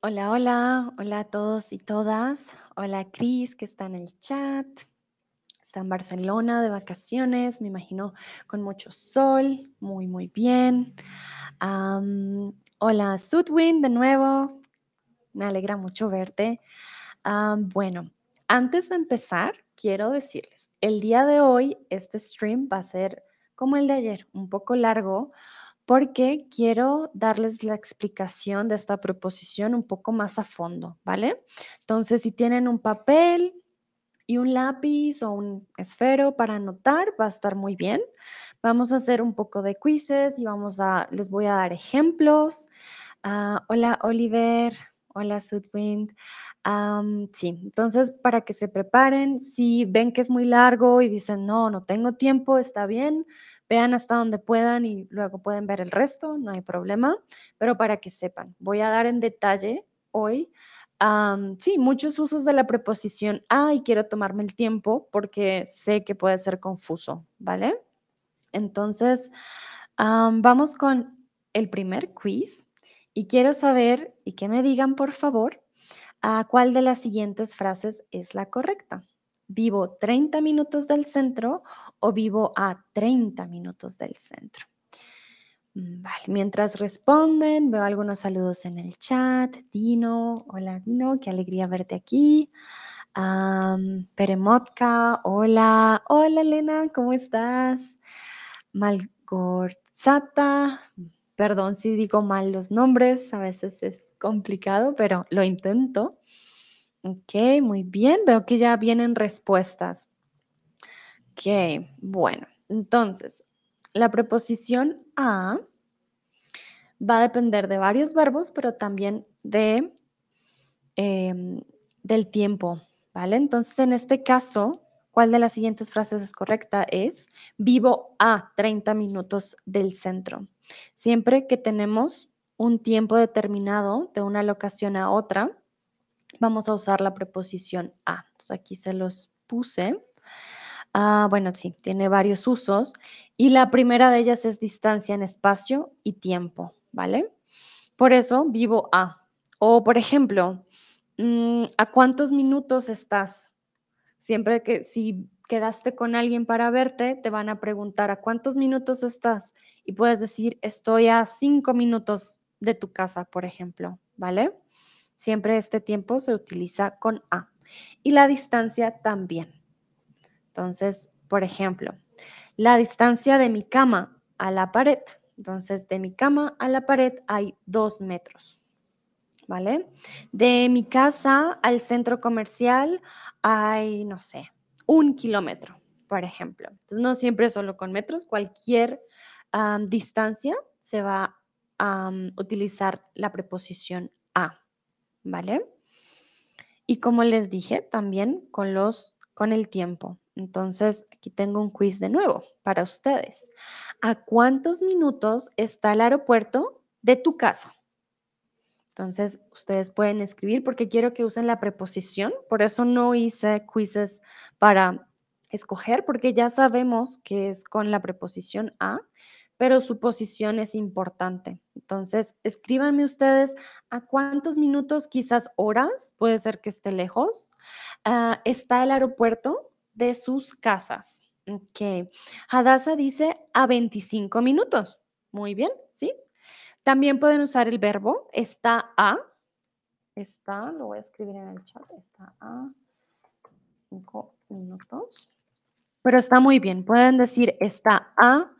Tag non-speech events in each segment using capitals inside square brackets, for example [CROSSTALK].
Hola, hola, hola a todos y todas. Hola Cris, que está en el chat. Está en Barcelona de vacaciones, me imagino con mucho sol. Muy, muy bien. Hola Sudwin de nuevo. Me alegra mucho verte. Bueno, antes de empezar, quiero decirles, el día de hoy este stream va a ser como el de ayer, un poco largo, porque quiero darles la explicación de esta proposición un poco más a fondo, ¿vale? Entonces, si tienen un papel y un lápiz o un esfero para anotar, va a estar muy bien. Vamos a hacer un poco de quizzes y vamos a, les voy a dar ejemplos. Ah, hola, Oliver. Hola, Sudwind. Sí, entonces para que se preparen, si ven que es muy largo y dicen, no, no tengo tiempo, está bien, vean hasta donde puedan y luego pueden ver el resto, no hay problema, pero para que sepan, voy a dar en detalle hoy, sí, muchos usos de la preposición a y quiero tomarme el tiempo porque sé que puede ser confuso, ¿vale? Entonces, am, vamos con el primer quiz y quiero saber y que me digan, por favor, a cuál de las siguientes frases es la correcta. ¿Vivo 30 minutos del centro o vivo a 30 minutos del centro? Mm, mientras responden, veo algunos saludos en el chat. Dino, hola Dino, qué alegría verte aquí. Peremotka, hola, hola Elena, ¿cómo estás? Malgorzata, perdón si digo mal los nombres, a veces es complicado, pero lo intento. Ok, muy bien, veo que ya vienen respuestas. Ok, bueno, entonces, la preposición a va a depender de varios verbos, pero también de, em, del tiempo, ¿vale? Entonces, en este caso, ¿cuál de las siguientes frases es correcta? Es vivo a 30 minutos del centro. Siempre que tenemos un tiempo determinado de una locación a otra, vamos a usar la preposición a. Aquí se los puse. Ah, bueno, sí, tiene varios usos. Y la primera de ellas es distancia en espacio y tiempo, ¿vale? Por eso vivo a. O, por ejemplo, mm, ¿a cuántos minutos estás? Siempre que si quedaste con alguien para verte, te van a preguntar, ¿a cuántos minutos estás? Y puedes decir, estoy a cinco minutos de tu casa, por ejemplo, ¿vale? Siempre este tiempo se utiliza con a. Y la distancia también. Entonces, por ejemplo, la distancia de mi cama a la pared. Entonces, de mi cama a la pared hay dos metros. ¿Vale? De mi casa al centro comercial hay, no sé, un kilómetro, por ejemplo. Entonces, no siempre solo con metros, cualquier distancia se va a utilizar la preposición. ¿Vale? Y como les dije, también con, los, con el tiempo. Entonces, aquí tengo un quiz de nuevo para ustedes. ¿A cuántos minutos está el aeropuerto de tu casa? Entonces, ustedes pueden escribir porque quiero que usen la preposición. Por eso no hice quizzes para escoger, porque ya sabemos que es con la preposición a, pero su posición es importante. Entonces, escríbanme ustedes a cuántos minutos, quizás horas, puede ser que esté lejos, uh, está el aeropuerto de sus casas. Ok. Hadassah dice a 25 minutos. Muy bien, ¿sí? También pueden usar el verbo está a. Está, lo voy a escribir en el chat, está a 5 minutos. Pero está muy bien. Pueden decir está a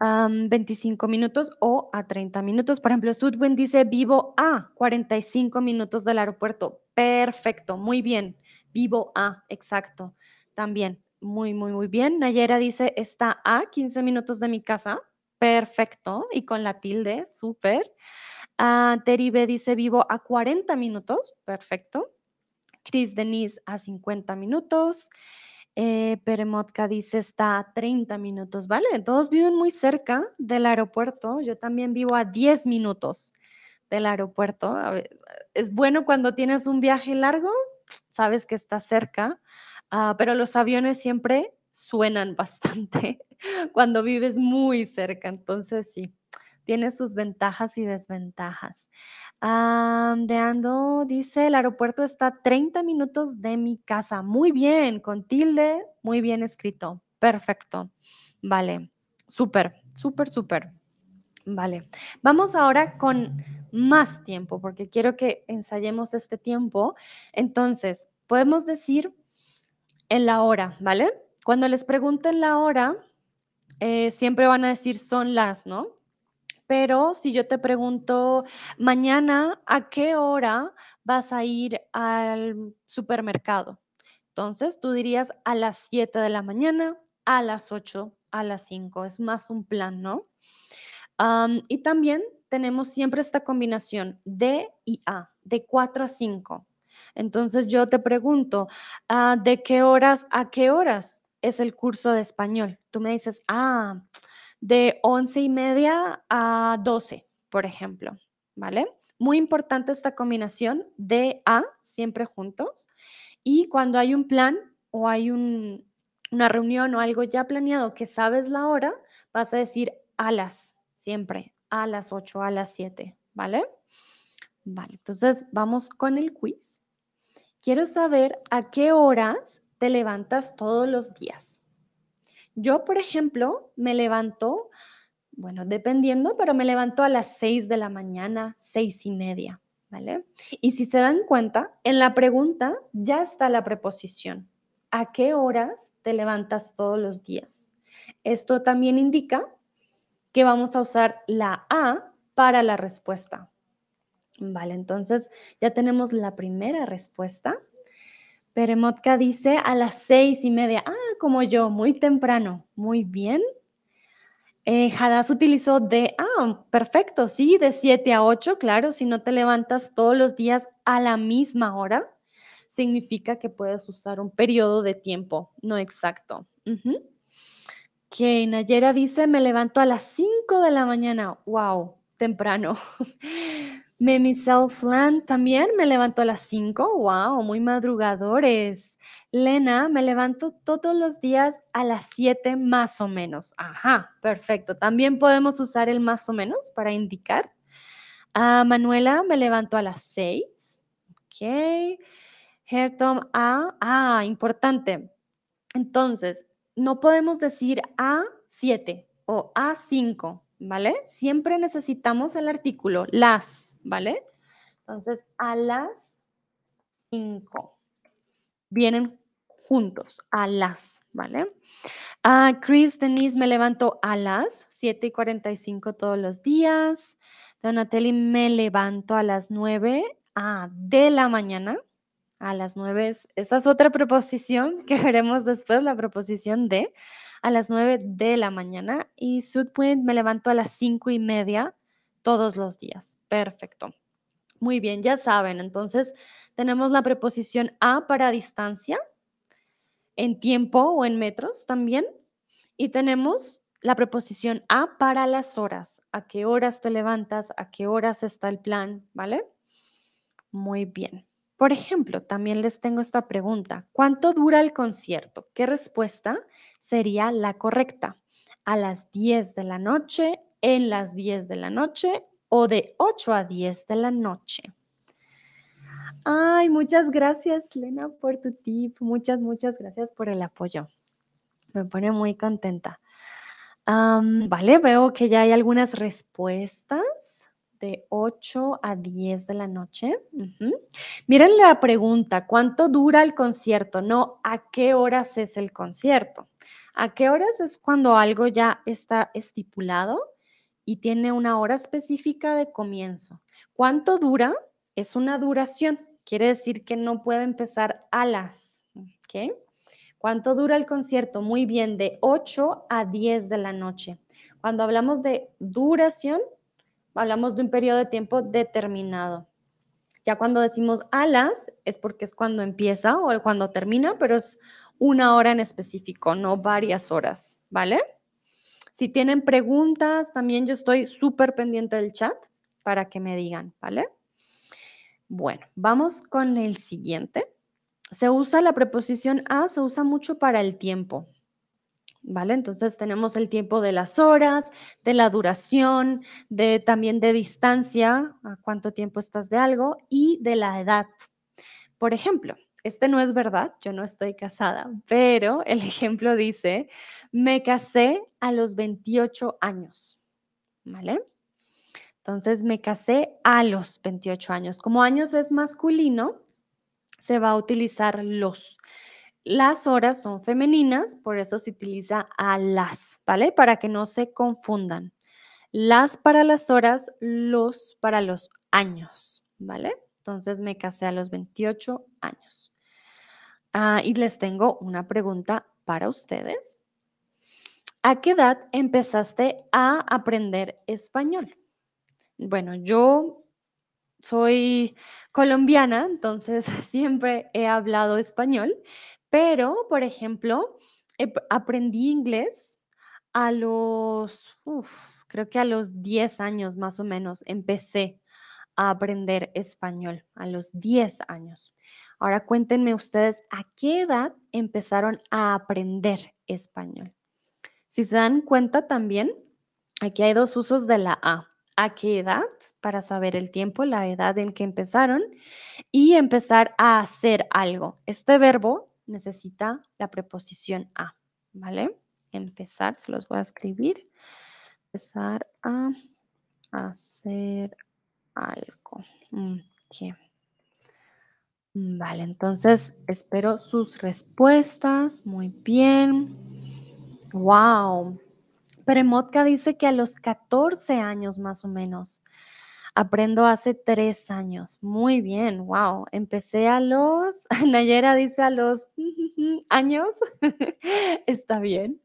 um, 25 minutos o a 30 minutos. Por ejemplo, Sudwin dice vivo a 45 minutos del aeropuerto. Perfecto, muy bien. Vivo a, exacto. También, muy, muy, muy bien. Nayera dice está a 15 minutos de mi casa. Perfecto. Y con la tilde, súper. Uh, Teribe dice vivo a 40 minutos. Perfecto. Chris Denise a 50 minutos. Eh, Peremotka dice está a 30 minutos, ¿vale? Todos viven muy cerca del aeropuerto. Yo también vivo a 10 minutos del aeropuerto. Es bueno cuando tienes un viaje largo, sabes que está cerca, uh, pero los aviones siempre suenan [LAUGHS] bastante cuando vives muy cerca. Entonces, sí, tiene sus ventajas y desventajas. de Ando dice, el aeropuerto está a 30 minutos de mi casa. Muy bien, con tilde, muy bien escrito. Perfecto. Vale, súper, súper, súper. Vale, vamos ahora con más tiempo, porque quiero que ensayemos este tiempo. Entonces, podemos decir en la hora, ¿vale? Cuando les pregunten la hora, eh, siempre van a decir son las, ¿no? Pero si yo te pregunto, mañana, ¿a qué hora vas a ir al supermercado? Entonces, tú dirías a las 7 de la mañana, a las 8, a las 5. Es más un plan, ¿no? y también tenemos siempre esta combinación de y a, de 4 a 5. Entonces yo te pregunto, ah, ¿de qué horas a qué horas es el curso de español? Tú me dices, ah, de 11 y media a 12, por ejemplo, ¿vale? Muy importante esta combinación de a, siempre juntos. Y cuando hay un plan o hay una reunión o algo ya planeado que sabes la hora, vas a decir a las siempre a las 8, a las 7, ¿vale? Vale, entonces vamos con el quiz. Quiero saber a qué horas te levantas todos los días. Yo, por ejemplo, me levanto, bueno, dependiendo, pero me levanto a las 6 de la mañana, seis y media, ¿vale? Y si se dan cuenta, en la pregunta ya está la preposición. ¿A qué horas te levantas todos los días? Esto también indica que vamos a usar la A para la respuesta. Vale, entonces ya tenemos la primera respuesta. Peremotka dice a las seis y media. Ah, como yo, muy temprano. Muy bien. Eh, utilizó de, ah, perfecto, sí, de 7 a 8, claro, si no te levantas todos los días a la misma hora, significa que puedes usar un periodo de tiempo, no exacto. Que Nayera dice, me levanto a las 5 de la mañana. Wow, temprano. [LAUGHS] Memi Selfland también me levanto a las 5. Wow, muy madrugadores. Lena, me levanto todos los días a las 7 más o menos. Ajá, perfecto. También podemos usar el más o menos para indicar. A Manuela, me levanto a las 6. Ok. Hertom, A. Ah, importante. Entonces, no podemos decir A7 o A5, ¿vale? Siempre necesitamos el artículo las, ¿vale? Entonces, a las 5. Vienen juntos, a las, ¿vale? A Chris, Denise, me levanto a las 7 y 45 todos los días. Donatelli, me levanto a las 9 ah, de la mañana a las 9. Esa es otra preposición que [LAUGHS] veremos después, la preposición de a las 9 de la mañana. Y Sudpoint me levanto a las 5 y media todos los días. Perfecto. Muy bien, ya saben. Entonces, tenemos la preposición a para distancia, en tiempo o en metros también. Y tenemos la preposición a para las horas. ¿A qué horas te levantas? ¿A qué horas está el plan? ¿Vale? Muy bien. Por ejemplo, también les tengo esta pregunta. ¿Cuánto dura el concierto? ¿Qué respuesta sería la correcta? ¿A las 10 de la noche, en las 10 de la noche o de 8 a 10 de la noche? Ay, muchas gracias, Lena, por tu tip. Muchas, muchas gracias por el apoyo. Me pone muy contenta. vale, veo que ya hay algunas respuestas de 8 a 10 de la noche. Miren la pregunta, ¿cuánto dura el concierto? No, ¿a qué horas es el concierto? ¿A qué horas es cuando algo ya está estipulado y tiene una hora específica de comienzo? ¿Cuánto dura? Es una duración. Quiere decir que no puede empezar a las. ¿ok? ¿Cuánto dura el concierto? Muy bien, de 8 a 10 de la noche. Cuando hablamos de duración, hablamos de un periodo de tiempo determinado. Ya cuando decimos alas es porque es cuando empieza o cuando termina, pero es una hora en específico, no varias horas, ¿vale? Si tienen preguntas, también yo estoy súper pendiente del chat para que me digan, ¿vale? Bueno, vamos con el siguiente. Se usa la preposición a, se usa mucho para el tiempo. ¿vale? Entonces tenemos el tiempo de las horas, de la duración, de también de distancia, a cuánto tiempo estás de algo y de la edad. Por ejemplo, este no es verdad, yo no estoy casada, pero el [LAUGHS] ejemplo dice, me casé a los 28 años, ¿vale? Entonces me casé a los 28 años. Como años es masculino, se va a utilizar los. Las horas son femeninas, por eso se utiliza a las, ¿vale? Para que no se confundan. Las para las horas, los para los años, ¿vale? Entonces me casé a los 28 años. Ah, y les tengo una pregunta para ustedes. ¿A qué edad empezaste a aprender español? Bueno, yo soy colombiana, entonces [LAUGHS] siempre he hablado español, pero, por ejemplo, aprendí inglés a los, creo que a los 10 años más o menos, empecé a aprender español, a los 10 años. Ahora cuéntenme ustedes a qué edad empezaron a aprender español. Si se dan cuenta también, aquí hay dos usos de la A. ¿A qué edad? Para saber el tiempo, la edad en que empezaron y empezar a hacer algo. Este verbo necesita la preposición a, ¿vale? Empezar, se los voy a escribir. Empezar a hacer algo. Vale, entonces espero sus respuestas. Muy bien. Wow. Premotka dice que a los 14 años más o menos. Aprendo hace tres años. Muy bien, wow. Empecé a los, [LAUGHS] Nayera dice a los años. [LAUGHS] Está bien.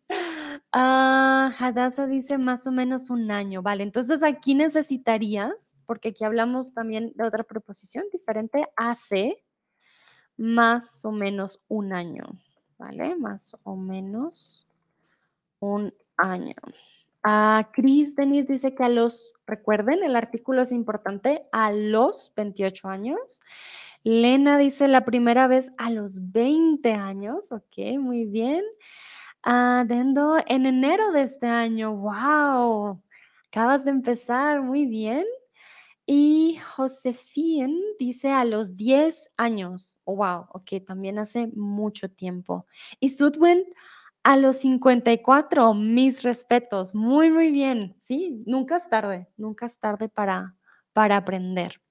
Uh, Hadassah dice más o menos un año. Vale, entonces aquí necesitarías, porque aquí hablamos también de otra preposición diferente, hace más o menos un año. ¿Vale? Más o menos un año. A Chris Denis dice que a los, recuerden, el artículo es importante, a los 28 años. Lena dice la primera vez a los 20 años. Ok, muy bien. Ah, Dendo, en enero de este año. Wow. Acabas de empezar. Muy bien. Y Josefín dice a los 10 años. wow, ok, también hace mucho tiempo. Y Sudwin a los 54, mis respetos, muy, muy bien. Sí, nunca es tarde, nunca es tarde para, para aprender.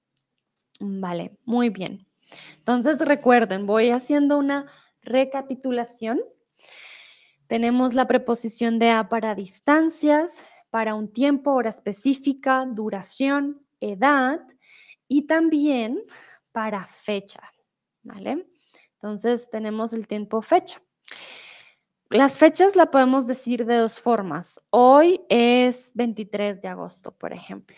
Vale, muy bien. Entonces recuerden, voy haciendo una recapitulación. Tenemos la preposición de a para distancias, para un tiempo, hora específica, duración, edad y también para fecha. ¿Vale? Entonces tenemos el tiempo fecha. Las fechas la podemos decir de dos formas. Hoy es 23 de agosto, por ejemplo.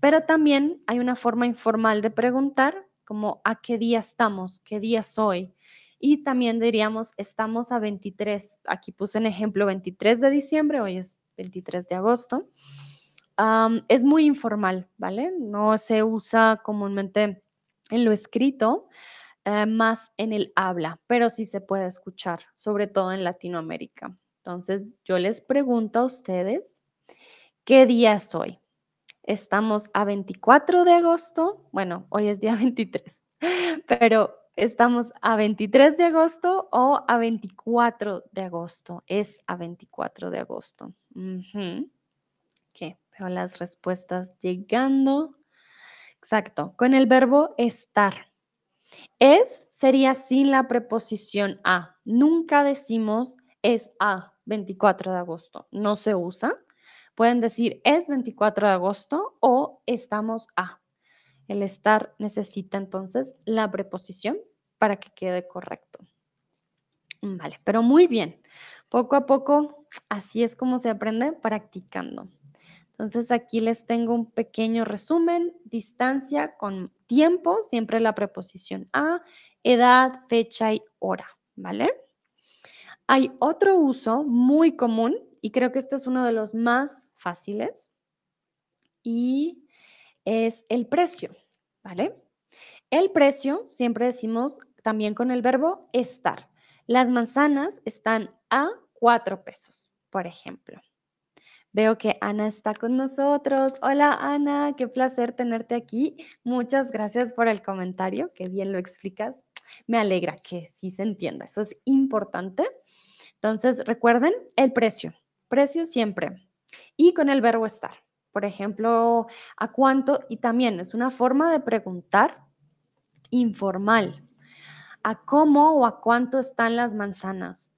Pero también hay una forma informal de preguntar, como a qué día estamos, qué día es hoy. Y también diríamos, estamos a 23. Aquí puse un ejemplo 23 de diciembre, hoy es 23 de agosto. Es muy informal, ¿vale? No se usa comúnmente en lo escrito, eh, más en el habla, pero sí se puede escuchar, sobre todo en Latinoamérica. Entonces, yo les pregunto a ustedes, ¿qué día es hoy? Estamos a 24 de agosto, bueno, hoy es día [LAUGHS] 23, pero estamos a 23 de agosto o a 24 de agosto. Es a 24 de agosto. Las respuestas llegando. Exacto, con el verbo estar. Es sería sin la preposición a. Nunca decimos es a 24 de agosto. No se usa. Pueden decir es 24 de agosto o estamos a. El estar necesita entonces la preposición para que quede correcto. Vale, pero muy bien. Poco a poco, así es como se aprende practicando. Entonces aquí les tengo un pequeño resumen, distancia con tiempo, siempre la preposición a, edad, fecha y hora, ¿vale? Hay otro uso muy común y creo que este es uno de los más fáciles y es el precio, ¿vale? El precio siempre decimos también con el verbo estar. Las manzanas están a 4 pesos, por ejemplo. Veo que Ana está con nosotros. Hola Ana, qué placer tenerte aquí. Muchas gracias por el comentario, qué bien lo explicas. Me alegra que sí se entienda, eso es importante. Entonces, recuerden el precio, precio siempre. Y con el verbo estar. Por ejemplo, ¿a cuánto? Y también es una forma de preguntar informal. ¿A cómo o a cuánto están las manzanas?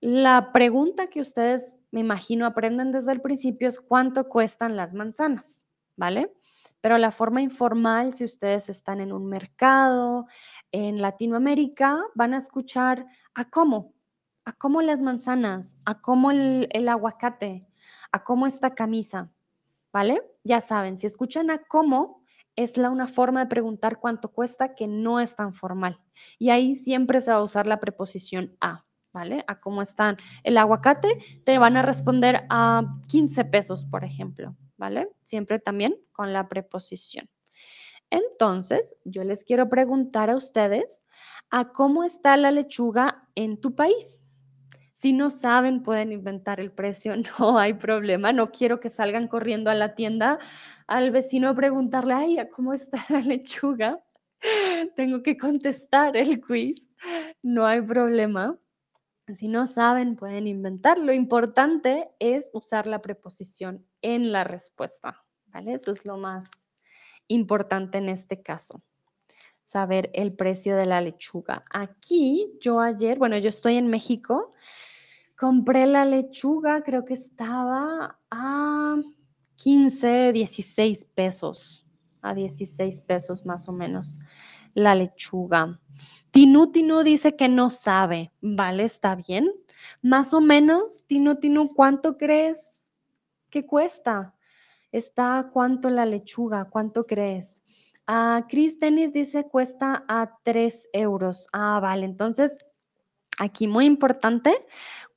La pregunta que ustedes me imagino, aprenden desde el principio es cuánto cuestan las manzanas, ¿vale? Pero la forma informal, si ustedes están en un mercado en Latinoamérica, van a escuchar a cómo, a cómo las manzanas, a cómo el, el aguacate, a cómo esta camisa, ¿vale? Ya saben, si escuchan a cómo, es la una forma de preguntar cuánto cuesta que no es tan formal. Y ahí siempre se va a usar la preposición a. ¿vale? A cómo están. El aguacate te van a responder a 15 pesos, por ejemplo, ¿vale? Siempre también con la preposición. Entonces, yo les quiero preguntar a ustedes a cómo está la lechuga en tu país. Si no saben, pueden inventar el precio, [LAUGHS] no hay problema. No quiero que salgan corriendo a la tienda al vecino a preguntarle, ay, ¿a cómo está [LAUGHS] la lechuga? [LAUGHS] Tengo que contestar el quiz, no hay problema. Si no saben, pueden inventar. Lo importante es usar la preposición en la respuesta, ¿vale? Eso es lo más importante en este caso, saber el precio de la lechuga. Aquí, yo ayer, bueno, yo estoy en México, compré la lechuga, creo que estaba a 15, 16 pesos, a 16 pesos más o menos la lechuga. Tinu Tinu dice que no sabe, ¿vale? ¿Está bien? Más o menos, Tinu Tinu, ¿cuánto crees que cuesta? ¿Está cuánto la lechuga? ¿Cuánto crees? Ah, Chris Dennis dice cuesta a 3 euros. Ah, vale. Entonces, aquí muy importante,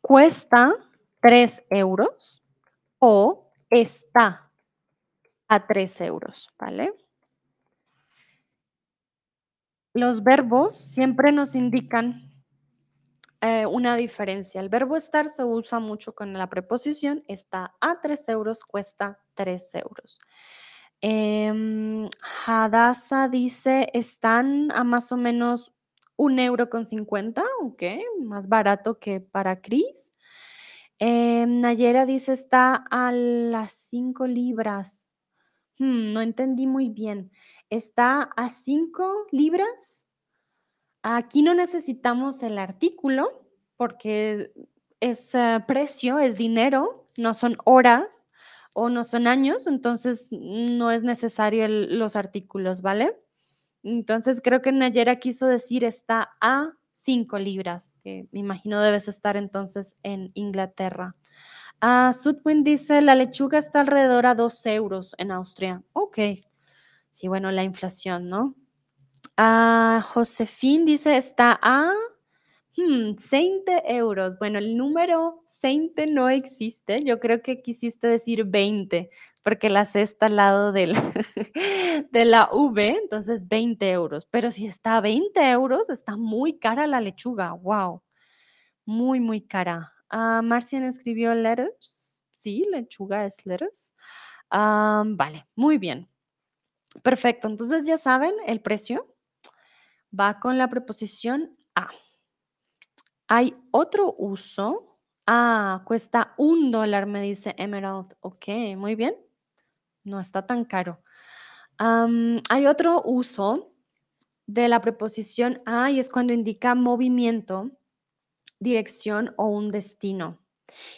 cuesta 3 euros o está a 3 euros, ¿vale? Los verbos siempre nos indican eh, una diferencia. El verbo estar se usa mucho con la preposición, está a 3 euros, cuesta 3 euros. Eh, dice, están a más o menos un euro con 50, ok, más barato que para Cris. Em, Nayera dice, está a las 5 libras. Hmm, no entendí muy bien está a 5 libras. Aquí no necesitamos el artículo porque es eh, precio, es dinero, no son horas o no son años, entonces no es necesario los artículos, ¿vale? Entonces creo que Nayera quiso decir está a 5 libras, que me imagino debes estar entonces en Inglaterra. Ah, Sudwin dice, la lechuga está alrededor a 2 euros en Austria. Ok, Sí, bueno, la inflación, ¿no? Ah, Josefín dice, está a 20 hmm, euros. Bueno, el número 20 no existe. Yo creo que quisiste decir 20, porque la C está al lado [LAUGHS] de la V, entonces 20 euros. Pero si está a 20 euros, está muy cara la lechuga. Wow. Muy, muy cara. Ah, Marcian escribió letters. Sí, lechuga es letters. Ah, vale, muy bien. Perfecto, entonces ya saben, el precio va con la preposición a. Hay otro uso. Ah, cuesta un dólar, me dice Emerald. Ok, muy bien. No está tan caro. hay otro uso de la preposición a y es cuando indica movimiento, dirección o un destino.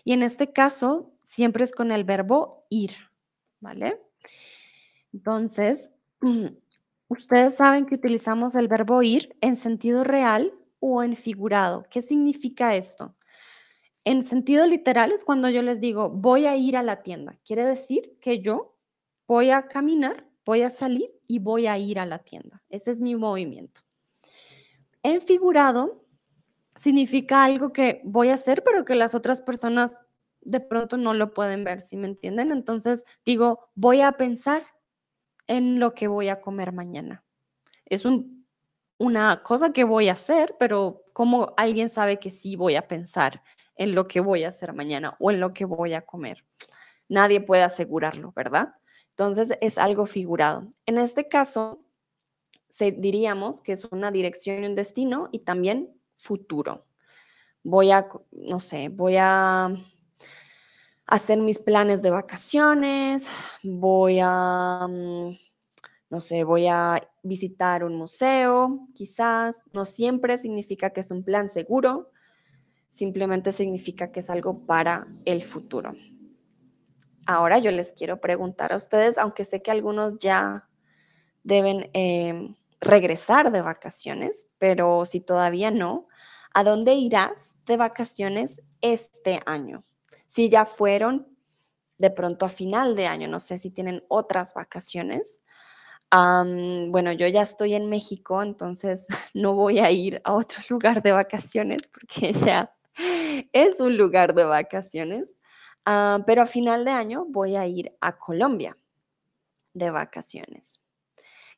Y en este caso, siempre es con el verbo ir, ¿vale? Entonces, [CLEARS THROAT] ustedes saben que utilizamos el verbo ir en sentido real o en figurado. ¿Qué significa esto? En sentido literal es cuando yo les digo, voy a ir a la tienda. Quiere decir que yo voy a caminar, voy a salir y voy a ir a la tienda. Ese es mi movimiento. En figurado significa algo que voy a hacer, pero que las otras personas de pronto no lo pueden ver, ¿sí me entienden? Entonces digo, voy a pensar en lo que voy a comer mañana. Es una cosa que voy a hacer, pero ¿cómo alguien sabe que sí voy a pensar en lo que voy a hacer mañana o en lo que voy a comer. Nadie puede asegurarlo, ¿verdad? Entonces es algo figurado. En este caso, diríamos que es una dirección y un destino y también futuro. Voy a, no sé, voy a hacer mis planes de vacaciones, voy a, mm, no sé, voy a visitar un museo, quizás. No siempre significa que es un plan seguro, simplemente significa que es algo para el futuro. Ahora yo les quiero preguntar a ustedes, aunque sé que algunos ya deben em, regresar de vacaciones, pero si todavía no, ¿a dónde irás de vacaciones este año? Si ya fueron de pronto a final de año, no sé si tienen otras vacaciones. bueno, yo ya estoy en México, entonces [LAUGHS] no voy a ir a otro [LAUGHS] lugar de vacaciones porque [LAUGHS] ya es un lugar de vacaciones. Ah, pero a final de año voy a ir a Colombia de vacaciones.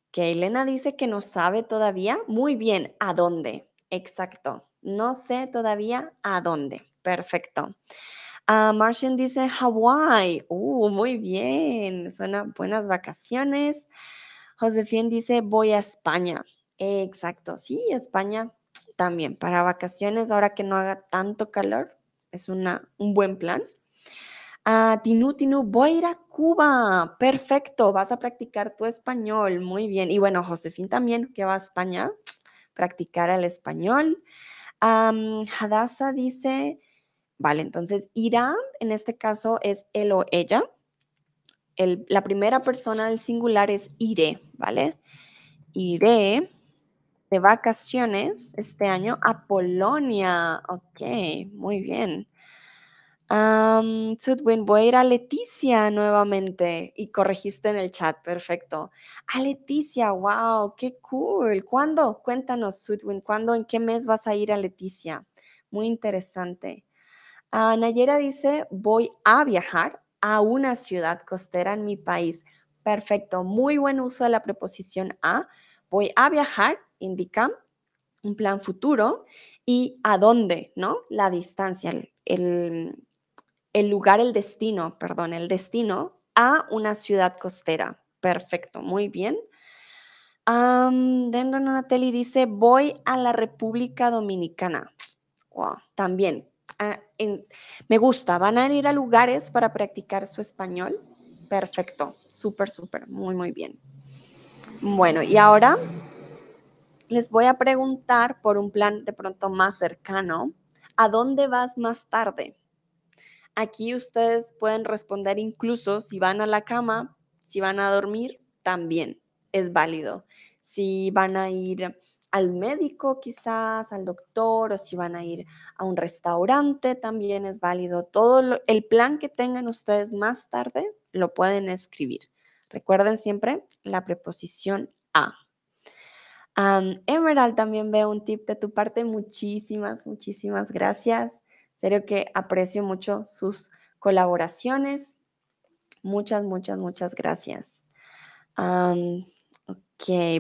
Que Elena dice que no sabe todavía. Muy bien, ¿a dónde? Exacto. No sé todavía a dónde. Perfecto. Uh, Martian dice Hawái. Uh, muy bien. Suena buenas vacaciones. Josefín dice voy a España. Exacto. Sí, España también. Para vacaciones, ahora que no haga tanto calor, es una, un buen plan. Ah, Tinu, Tinu, voy a ir a Cuba. Perfecto, vas a practicar tu español. Muy bien. Y bueno, Josefín también, que va a España, practicar el español. Um, Hadassah dice, vale, entonces irá, en este caso es él o ella. la primera persona del singular es iré, ¿vale? Iré de vacaciones este año a Polonia. Ok, muy bien. Um, voy a ir a Leticia nuevamente y corregiste en el chat, perfecto. A Leticia, wow, qué cool. ¿Cuándo? Cuéntanos, Sudwin, ¿cuándo, en qué mes vas a ir a Leticia? Muy interesante. Uh, Nayera dice, voy a viajar a una ciudad costera en mi país. Perfecto, muy buen uso de la preposición a. Voy a viajar, indica un plan futuro y a dónde, ¿no? La distancia, el lugar, el destino, perdón, el destino a una ciudad costera. Perfecto, muy bien. Um, Natelli dice, voy a la República Dominicana. Wow, también. Me gusta, van a ir a lugares para practicar su español. Perfecto, súper, súper, muy, muy bien. Bueno, y ahora les voy a preguntar por un plan de pronto más cercano. ¿A dónde vas más tarde? Aquí ustedes pueden responder incluso si van a la cama, si van a dormir, también es válido. Si van a ir al médico quizás, al doctor, o si van a ir a un restaurante, también es válido. Todo el plan que tengan ustedes más tarde lo pueden escribir. Recuerden siempre la preposición a. Emerald, también veo un tip de tu parte. Muchísimas, muchísimas gracias serio que aprecio mucho sus colaboraciones. Muchas, muchas, muchas gracias.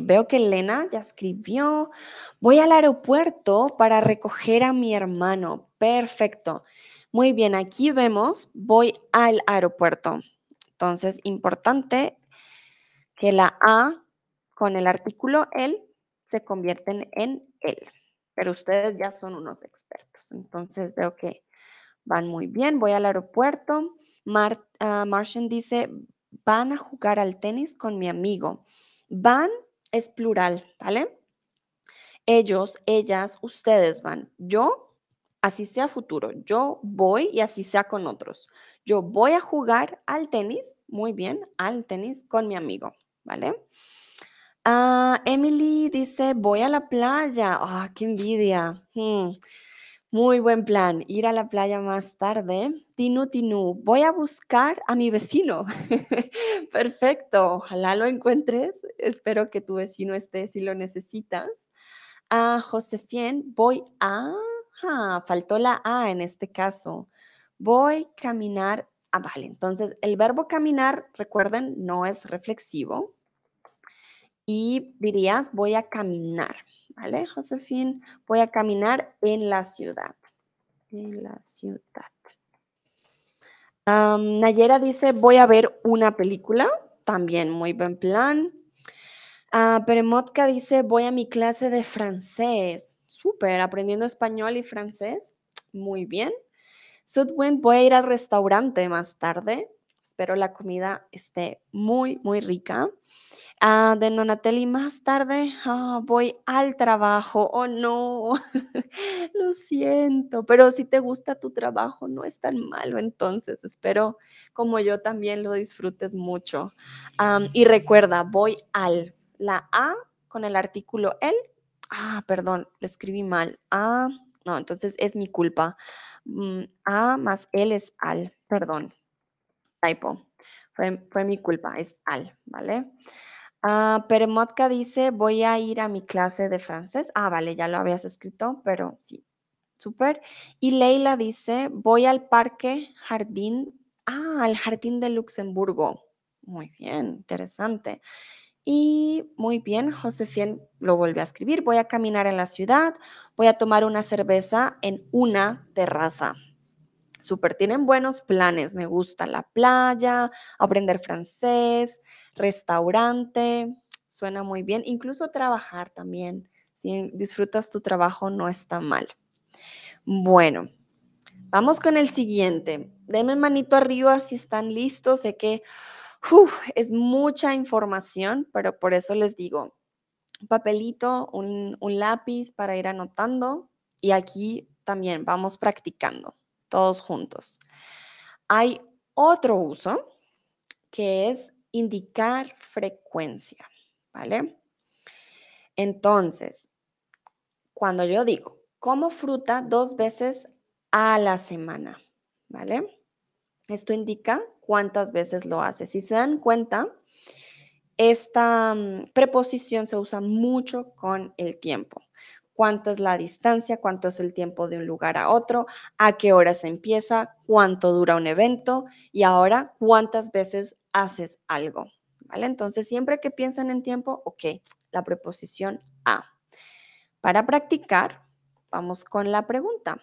Veo que Elena ya escribió. Voy al aeropuerto para recoger a mi hermano. Perfecto. Muy bien, aquí vemos, voy al aeropuerto. Entonces, importante que la A con el artículo el se convierten en él pero ustedes ya son unos expertos. Entonces veo que van muy bien. Voy al aeropuerto. Ah, Martian dice, van a jugar al tenis con mi amigo. Van es plural, ¿vale? Ellos, ellas, ustedes van. Yo, así sea futuro. Yo voy y así sea con otros. Yo voy a jugar al tenis, muy bien, al tenis con mi amigo, ¿vale? Ah, Emily dice, voy a la playa. Ah, qué envidia. Hmm, muy buen plan, ir a la playa más tarde. Tinu, Tinu, voy a buscar a mi vecino. [LAUGHS] Perfecto, ojalá lo encuentres. Espero que tu vecino esté si lo necesitas. A Josefien, voy a... faltó la A en este caso. Voy a caminar. Ah, vale, entonces el verbo caminar, recuerden, no es reflexivo y dirías, voy a caminar, ¿vale? Voy a caminar en la ciudad. en la ciudad. Nayera dice, voy a ver una película. También muy buen plan. Uh, Peremotka dice, voy a mi clase de francés. Súper, aprendiendo español y francés. Muy bien. Sudwind, voy a ir al restaurante más tarde. Espero la comida esté muy, muy rica. Ah, de Nonatelli, más tarde ah, voy al trabajo. Oh, no, [LAUGHS] lo siento, pero si te gusta tu trabajo, no es tan malo. Entonces, espero como yo también lo disfrutes mucho. y recuerda, voy al, la A con el artículo el. Ah, perdón, lo escribí mal. Ah, no, entonces es mi culpa. Mm, a más el es al, perdón. Typo. Fue, fue mi culpa, es al, ¿vale? Ah, Peremotka dice, voy a ir a mi clase de francés. Ah, vale, ya lo habías escrito, pero sí, súper. Y Leila dice, voy al parque jardín, ah, al jardín de Luxemburgo. Muy bien, interesante. Y muy bien, Josefien lo vuelve a escribir, voy a caminar en la ciudad, voy a tomar una cerveza en una terraza. Súper, tienen buenos planes, me gusta la playa, aprender francés, restaurante, suena muy bien, incluso trabajar también. Si disfrutas tu trabajo, no está mal. Bueno, vamos con el siguiente. Denme manito arriba si están listos. Sé que es mucha información, pero por eso les digo, un papelito, un lápiz para ir anotando y aquí también vamos practicando todos juntos. Hay otro uso que es indicar frecuencia, ¿vale? Entonces, cuando yo digo, como fruta dos veces a la semana, ¿vale? Esto indica cuántas veces lo hace. Si se dan cuenta, esta mm, preposición se usa mucho con el tiempo cuánto es la distancia, cuánto es el tiempo de un lugar a otro, a qué hora se empieza, cuánto dura un evento y ahora cuántas veces haces algo. ¿Vale? Entonces, siempre que piensan en tiempo, ok, la preposición a. Para practicar, vamos con la pregunta.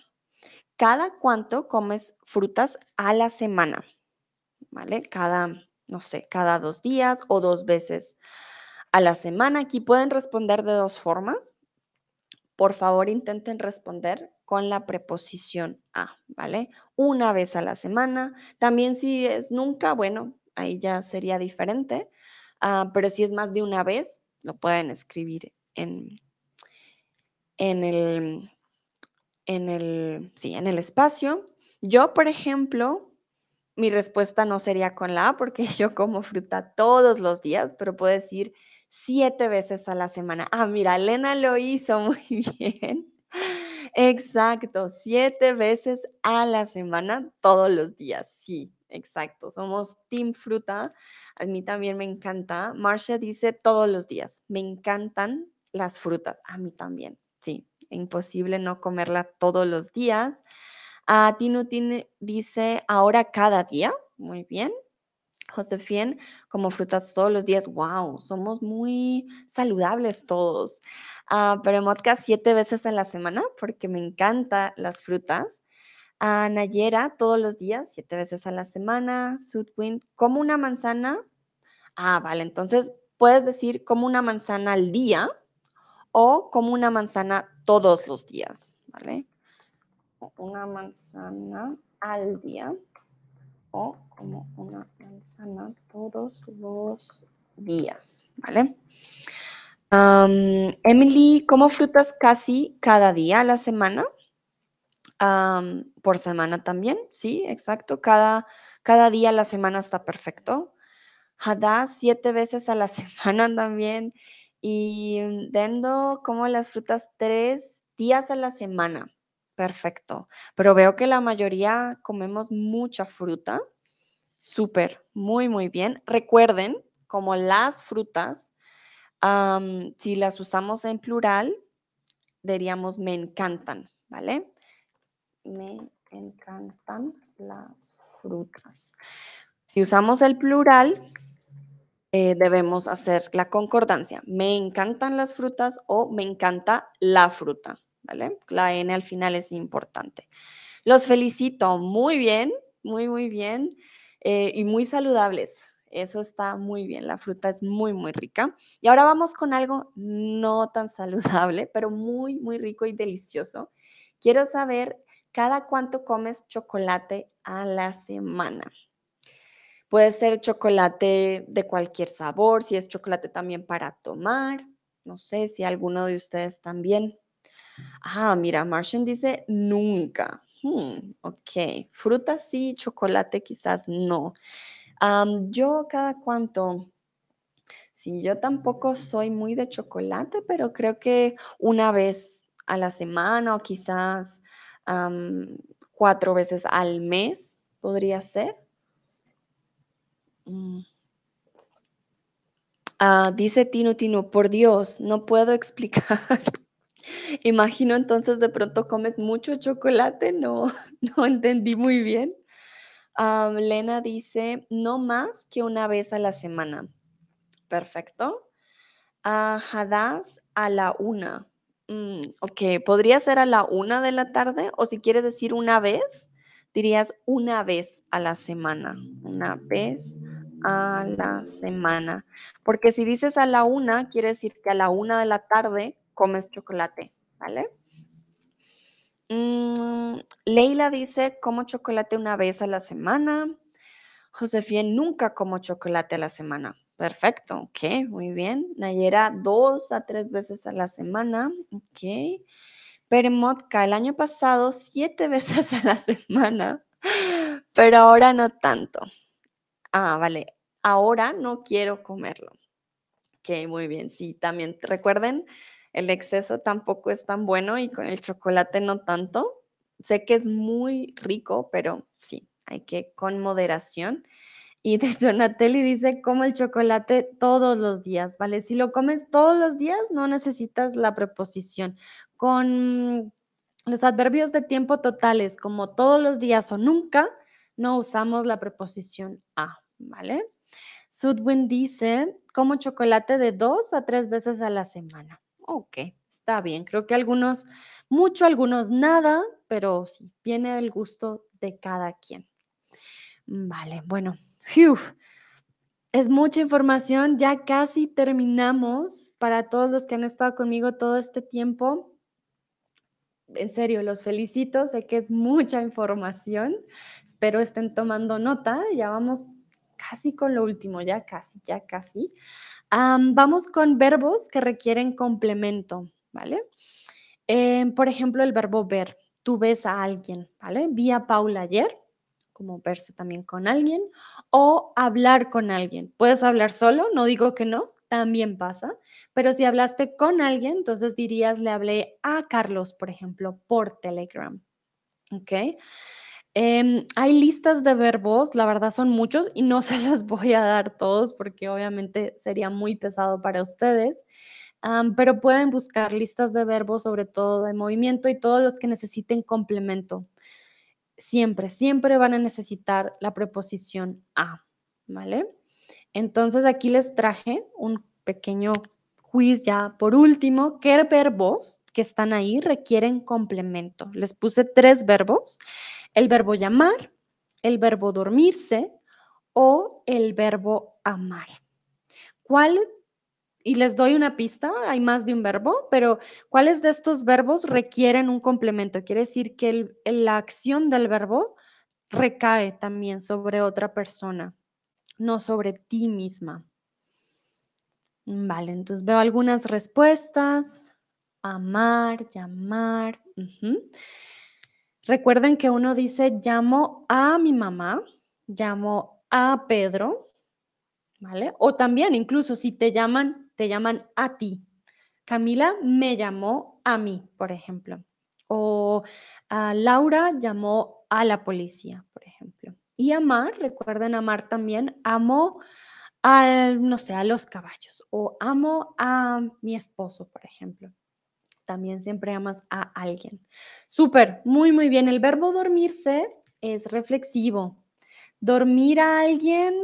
¿Cada cuánto comes frutas a la semana? ¿Vale? Cada, no sé, cada dos días o dos veces a la semana. Aquí pueden responder de dos formas por favor intenten responder con la preposición a, ¿vale? Una vez a la semana. También si es nunca, bueno, ahí ya sería diferente, ah, pero si es más de una vez, lo pueden escribir en, en el, en el, sí, en el espacio. Yo, por ejemplo, mi respuesta no sería con la A porque [LAUGHS] yo como fruta todos los días, pero puedo decir siete veces a la semana. Ah, mira, Elena lo hizo [LAUGHS] muy bien. Exacto, siete veces a la semana, todos los días. Sí, exacto. Somos Team Fruta. A mí también me encanta. Marcia dice todos los días. Me encantan las frutas. A mí también. Sí, imposible no comerla todos los días. Ah, Tinu dice ahora cada día. Muy bien. Josefien, como frutas todos los días. ¡Wow! Somos muy saludables todos. Uh, pero Motka siete veces a la semana porque me encantan las frutas. A Nayera todos los días, siete veces a la semana. Sudwind, como una manzana. Ah, vale. Entonces puedes decir como una manzana al día o como una manzana todos los días, ¿vale? Una manzana al día como una manzana todos los días, ¿vale? Emily, ¿como frutas casi cada día a la semana? por semana también, sí, exacto. Cada, cada día a la semana está perfecto. Hada, siete veces a la [LAUGHS] semana también. Y Dendo, como las frutas tres días a la semana. Perfecto. Pero veo que la mayoría comemos mucha fruta. Súper, muy, muy bien. Recuerden, como las frutas, si las usamos en plural, diríamos me encantan, ¿vale? Me encantan las frutas. Si usamos el plural, eh, debemos hacer la concordancia. Me encantan las frutas o me encanta la fruta. La N al final es importante. Los felicito, muy bien, muy, muy bien eh, y muy saludables. Eso está muy bien, la fruta es muy, muy rica. Y ahora vamos con algo no tan [LAUGHS] saludable, pero muy, muy rico y delicioso. Quiero saber cada cuánto comes chocolate a la semana. Puede ser chocolate de cualquier sabor, si es chocolate también para tomar. No sé si alguno de ustedes también. Ah, mira, Martian dice nunca. Hmm, ok, fruta sí, chocolate quizás no. yo cada cuánto, sí, yo tampoco soy muy de chocolate, pero creo que una vez a la semana o quizás cuatro veces al mes podría ser. Mm. Ah, dice Tino Tino, por Dios, no puedo [LAUGHS] explicar. Imagino entonces de pronto comes mucho chocolate, no, [LAUGHS] no entendí muy bien. Lena dice, no más que una vez a la semana. Perfecto. Uh, Hadas a la una. Mm, ok, podría ser a la una de la tarde o si quieres decir una vez, dirías una vez a la semana. Una vez a la semana. Porque si dices a la una, quiere decir que a la una de la tarde comes chocolate, ¿vale? Mm, Leila dice, como chocolate una vez a la semana. Josefía, nunca como chocolate a la semana. Perfecto, ok, muy bien. Nayera, dos a tres veces a la semana, ok. Peremotka, el año pasado, siete [LAUGHS] veces a la semana, pero ahora no tanto. Ah, vale, ahora no quiero comerlo. Ok, muy bien, sí, también recuerden, el exceso tampoco es tan bueno y con el chocolate no tanto. Sé que es muy rico, pero sí, hay que con moderación. Y de [LAUGHS] Donatelli dice, como el chocolate todos los días, ¿vale? Si lo comes todos los días, no necesitas la preposición. Con los adverbios de tiempo totales, como todos los días o nunca, no usamos la preposición a, ¿vale? Sudwin dice, como chocolate de dos a tres veces a la semana. Ok, está bien. Creo que algunos, mucho, algunos nada, pero sí, viene el gusto de cada quien. Vale, bueno, es mucha información, ya casi terminamos. Para todos los que han estado conmigo todo este tiempo, en serio, los felicito, sé que es mucha información, espero estén tomando nota, ya vamos casi con lo último, ya casi, ya casi. Vamos con verbos que requieren complemento, ¿vale? Em, por ejemplo, el verbo ver, tú ves a alguien, ¿vale? Vi a Paula ayer, como verse también con alguien, o hablar con alguien. Puedes hablar solo, no digo que no, también pasa, pero si hablaste con alguien, entonces dirías, le hablé a Carlos, por ejemplo, por Telegram. ¿Ok? Em, hay listas de verbos, la verdad son muchos y no [LAUGHS] se los voy a dar todos porque obviamente sería muy pesado para ustedes, pero pueden buscar listas de verbos, sobre todo de movimiento y todos los que necesiten complemento siempre, siempre van a necesitar la preposición a, ¿vale? Entonces aquí les traje un pequeño quiz ya por último. ¿Qué verbos que están ahí requieren complemento? Les puse tres verbos. El verbo llamar, el verbo dormirse o el verbo amar. ¿Cuál y les doy una pista, hay más de un verbo, pero ¿cuáles de estos verbos requieren un complemento? Quiere decir que la acción del verbo recae también sobre otra persona, no sobre ti misma. Vale, entonces veo algunas respuestas. Amar, llamar. Recuerden que uno dice, llamo a mi mamá, llamo a Pedro, ¿vale? O también, incluso si te llaman te llaman a ti. Camila me llamó a mí, por ejemplo. O Laura llamó a la policía, por ejemplo. Y amar, recuerden amar también, amo a, no sé, a los caballos o amo a mi esposo, por ejemplo. También siempre amas a alguien. Súper, muy, muy bien. El verbo dormirse es reflexivo. Dormir a alguien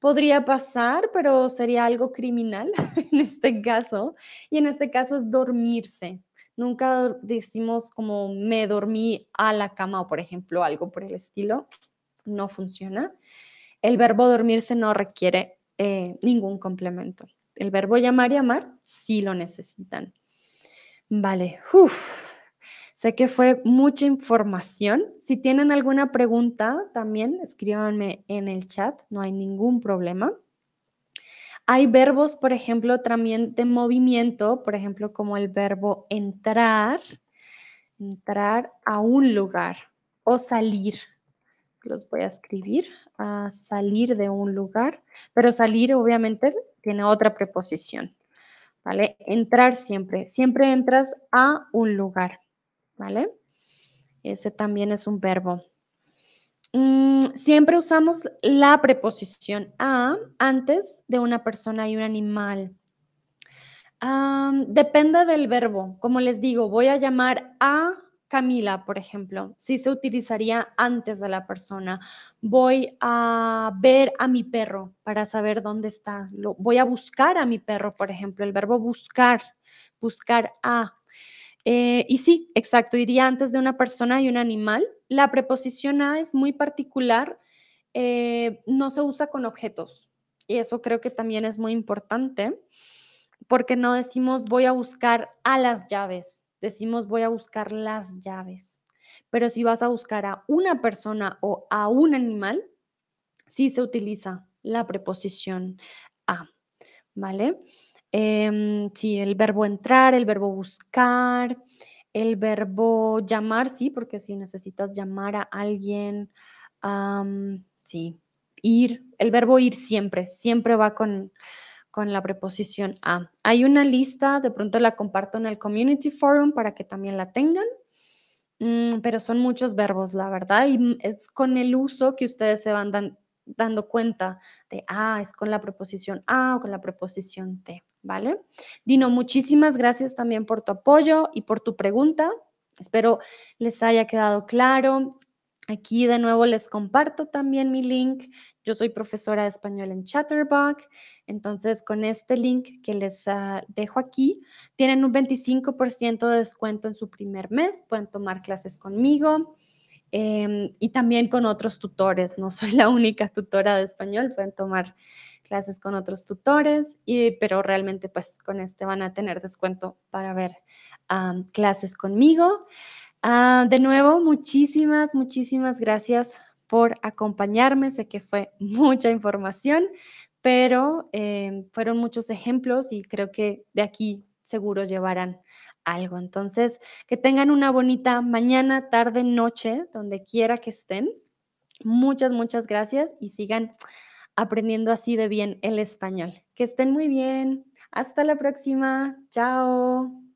Podría pasar, pero sería algo criminal [LAUGHS] en este caso. Y en este caso es dormirse. Nunca decimos como me dormí a la cama o, por ejemplo, algo por el estilo. No funciona. El verbo dormirse no requiere eh, ningún complemento. El verbo llamar y amar sí lo necesitan. Vale, Uf. sé que fue mucha información. Si tienen alguna pregunta, también escríbanme en el chat, no hay ningún problema. Hay verbos, por ejemplo, también de movimiento, por ejemplo, como el verbo entrar, entrar a un lugar o salir. Los voy a escribir, a salir de un lugar, pero salir obviamente tiene otra preposición, ¿vale? Entrar siempre, siempre entras a un lugar, ¿vale? Ese también es un verbo. Mm, siempre usamos la preposición a antes de una persona y un animal. depende del verbo. Como les digo, voy a llamar a Camila, por ejemplo. Sí se utilizaría antes de la persona. Voy a ver a mi perro para saber dónde está. Lo, voy a buscar a mi perro, por ejemplo. El verbo buscar, buscar a. Eh, y sí, exacto, iría antes de una persona y un animal. La preposición a es muy particular, eh, no se usa con objetos. Y eso creo que también es muy importante, porque no decimos voy a buscar a las llaves, decimos voy a buscar las llaves. Pero si vas a buscar a una persona o a un animal, sí se utiliza la preposición a, ¿vale? Em, sí, el verbo entrar, el verbo buscar, el verbo llamar, sí, porque si necesitas llamar a alguien, sí, ir, el verbo ir siempre, siempre va con, con la preposición a. Hay una lista, de pronto la comparto en el Community Forum para que también la tengan, mm, pero son muchos verbos, la verdad, y es con el uso que ustedes se van dando cuenta de, ah, es con la preposición a o con la preposición te. ¿vale? Dino, muchísimas gracias también por tu apoyo y por tu pregunta. Espero les haya quedado claro. Aquí de nuevo les comparto también mi link. Yo soy profesora de español en Chatterbox. Entonces, con este link que les ah, dejo aquí, tienen un 25% de descuento en su primer mes. Pueden tomar clases conmigo em, y también con otros tutores. No [LAUGHS] soy la única tutora de español. Pueden tomar clases con otros tutores, y, pero realmente pues con este van a tener descuento para ver clases conmigo. Ah, de nuevo, muchísimas, muchísimas gracias por acompañarme. Sé que fue [LAUGHS] mucha información, pero em, fueron muchos ejemplos y creo que de aquí seguro llevarán algo. Entonces, que tengan una bonita mañana, tarde, noche, donde quiera que estén. Muchas, muchas gracias y sigan aprendiendo así de bien el español. Que estén muy bien. Hasta la próxima. Chao.